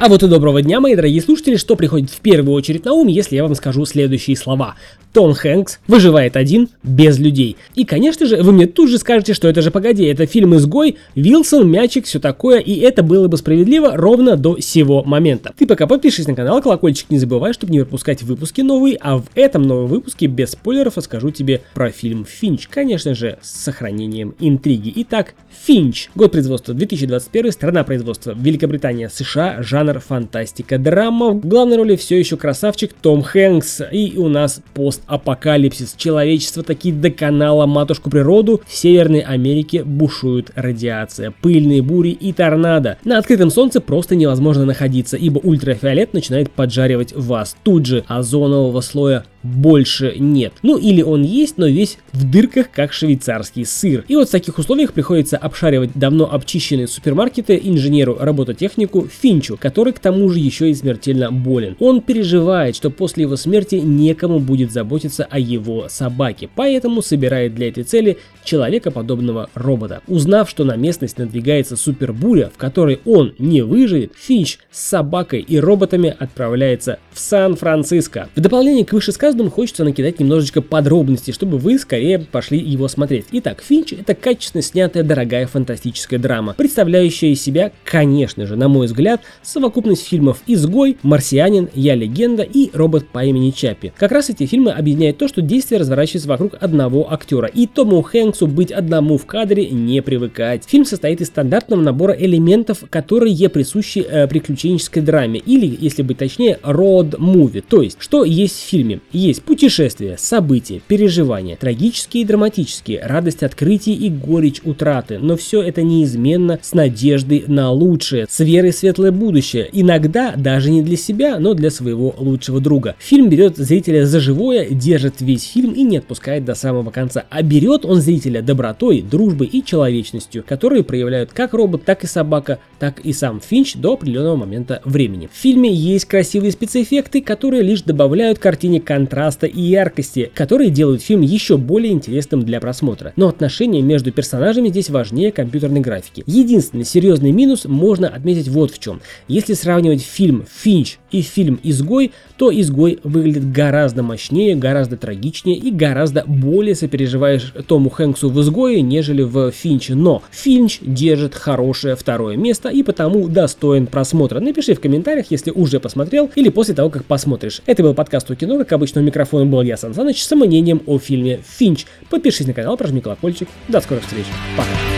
А вот и доброго дня, мои дорогие слушатели, что приходит в первую очередь на ум, если я вам скажу следующие слова. Том Хэнкс выживает один, без людей. И, конечно же, вы мне тут же скажете, что это же погоди, это фильм «Изгой», Вилсон, мячик, все такое, и это было бы справедливо ровно до сего момента. Ты пока подпишись на канал, колокольчик не забывай, чтобы не пропускать выпуски новые, а в этом новом выпуске без спойлеров расскажу тебе про фильм «Финч», конечно же, с сохранением интриги. Итак, «Финч», год производства 2021, страна производства Великобритания, США, жанр фантастика, драма, в главной роли все еще красавчик Том Хэнкс, и у нас пост постапокалипсис. Человечество таки доконало матушку природу. В Северной Америке бушует радиация, пыльные бури и торнадо. На открытом солнце просто невозможно находиться, ибо ультрафиолет начинает поджаривать вас. Тут же озонового слоя больше нет. Ну или он есть, но весь в дырках, как швейцарский сыр. И вот в таких условиях приходится обшаривать давно обчищенные супермаркеты инженеру-робототехнику Финчу, который к тому же еще и смертельно болен. Он переживает, что после его смерти некому будет заботиться о его собаке, поэтому собирает для этой цели человекоподобного робота. Узнав, что на местность надвигается супербуря, в которой он не выживет, Финч с собакой и роботами отправляется в Сан-Франциско. В дополнение к вышесказанному хочется накидать немножечко подробностей, чтобы вы скорее пошли его смотреть. Итак, Финч это качественно снятая дорогая фантастическая драма, представляющая из себя, конечно же, на мой взгляд, совокупность фильмов «Изгой», «Марсианин», «Я легенда» и «Робот по имени Чаппи». Как раз эти фильмы объединяют то, что действие разворачивается вокруг одного актера, и Тому Хэнксу быть одному в кадре не привыкать. Фильм состоит из стандартного набора элементов, которые присущи э, приключенческой драме, или, если быть точнее, road-movie. То есть, что есть в фильме? Есть путешествия, события, переживания, трагические и драматические, радость открытий и горечь утраты, но все это неизменно с надеждой на лучшее, с верой в светлое будущее, иногда даже не для себя, но для своего лучшего друга. Фильм берет зрителя за живое, держит весь фильм и не отпускает до самого конца, а берет он зрителя добротой, дружбой и человечностью, которые проявляют как робот, так и собака, так и сам Финч до определенного момента времени. В фильме есть красивые спецэффекты, которые лишь добавляют картине контраста и яркости, которые делают фильм еще более интересным для просмотра. Но отношения между персонажами здесь важнее компьютерной графики. Единственный серьезный минус можно отметить вот в чем. Если сравнивать фильм «Финч» и фильм «Изгой», то «Изгой» выглядит гораздо мощнее, гораздо трагичнее и гораздо более сопереживаешь Тому Хэнксу в «Изгое», нежели в «Финче». Но «Финч» держит хорошее второе место и потому достоин просмотра. Напиши в комментариях, если уже посмотрел или после того, как посмотришь. Это был подкаст у кино, как обычно у микрофона был я, Сан Саныч, с мнением о фильме «Финч». Подпишись на канал, прожми колокольчик. До скорых встреч. Пока.